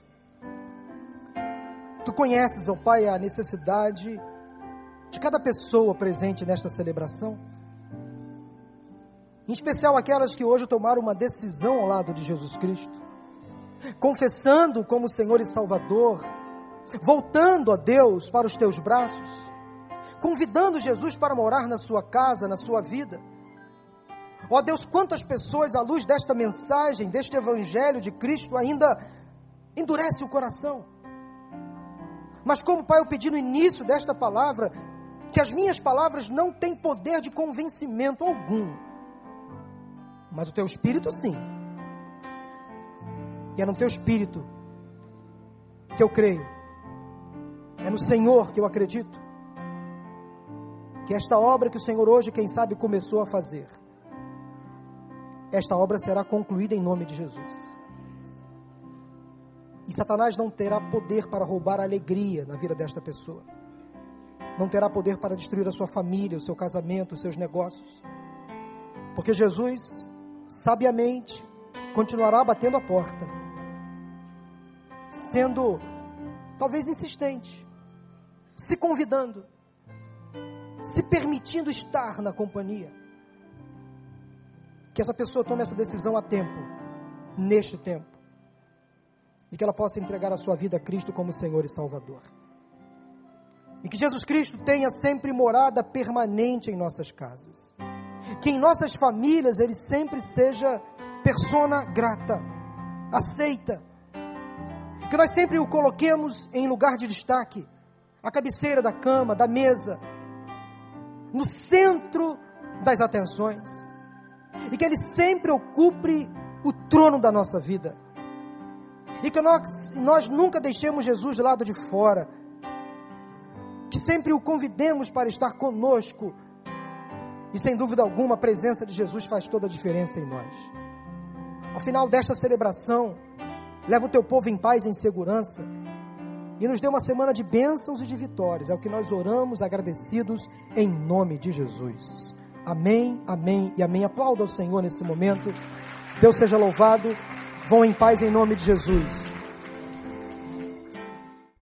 Tu conheces, ó Pai, a necessidade de cada pessoa presente nesta celebração. Em especial aquelas que hoje tomaram uma decisão ao lado de Jesus Cristo, confessando como Senhor e Salvador, voltando a Deus para os teus braços, convidando Jesus para morar na sua casa, na sua vida. Ó Deus, quantas pessoas, à luz desta mensagem, deste Evangelho de Cristo, ainda endurece o coração. Mas como Pai, eu pedi no início desta palavra, que as minhas palavras não têm poder de convencimento algum. Mas o teu espírito sim. E é no teu espírito que eu creio. É no Senhor que eu acredito. Que esta obra que o Senhor hoje, quem sabe, começou a fazer, esta obra será concluída em nome de Jesus. E Satanás não terá poder para roubar a alegria na vida desta pessoa. Não terá poder para destruir a sua família, o seu casamento, os seus negócios. Porque Jesus, sabiamente, continuará batendo a porta, sendo talvez insistente, se convidando, se permitindo estar na companhia. Que essa pessoa tome essa decisão a tempo, neste tempo, e que ela possa entregar a sua vida a Cristo como Senhor e Salvador. E que Jesus Cristo tenha sempre morada permanente em nossas casas. Que em nossas famílias ele sempre seja persona grata, aceita. Que nós sempre o coloquemos em lugar de destaque, a cabeceira da cama, da mesa, no centro das atenções. E que ele sempre ocupe o trono da nossa vida. E que nós, nós nunca deixemos Jesus do lado de fora. Que sempre o convidemos para estar conosco. E sem dúvida alguma, a presença de Jesus faz toda a diferença em nós. Ao final desta celebração, leva o teu povo em paz e em segurança e nos dê uma semana de bênçãos e de vitórias. É o que nós oramos agradecidos em nome de Jesus. Amém, amém e amém. Aplauda ao Senhor nesse momento. Deus seja louvado. Vão em paz em nome de Jesus.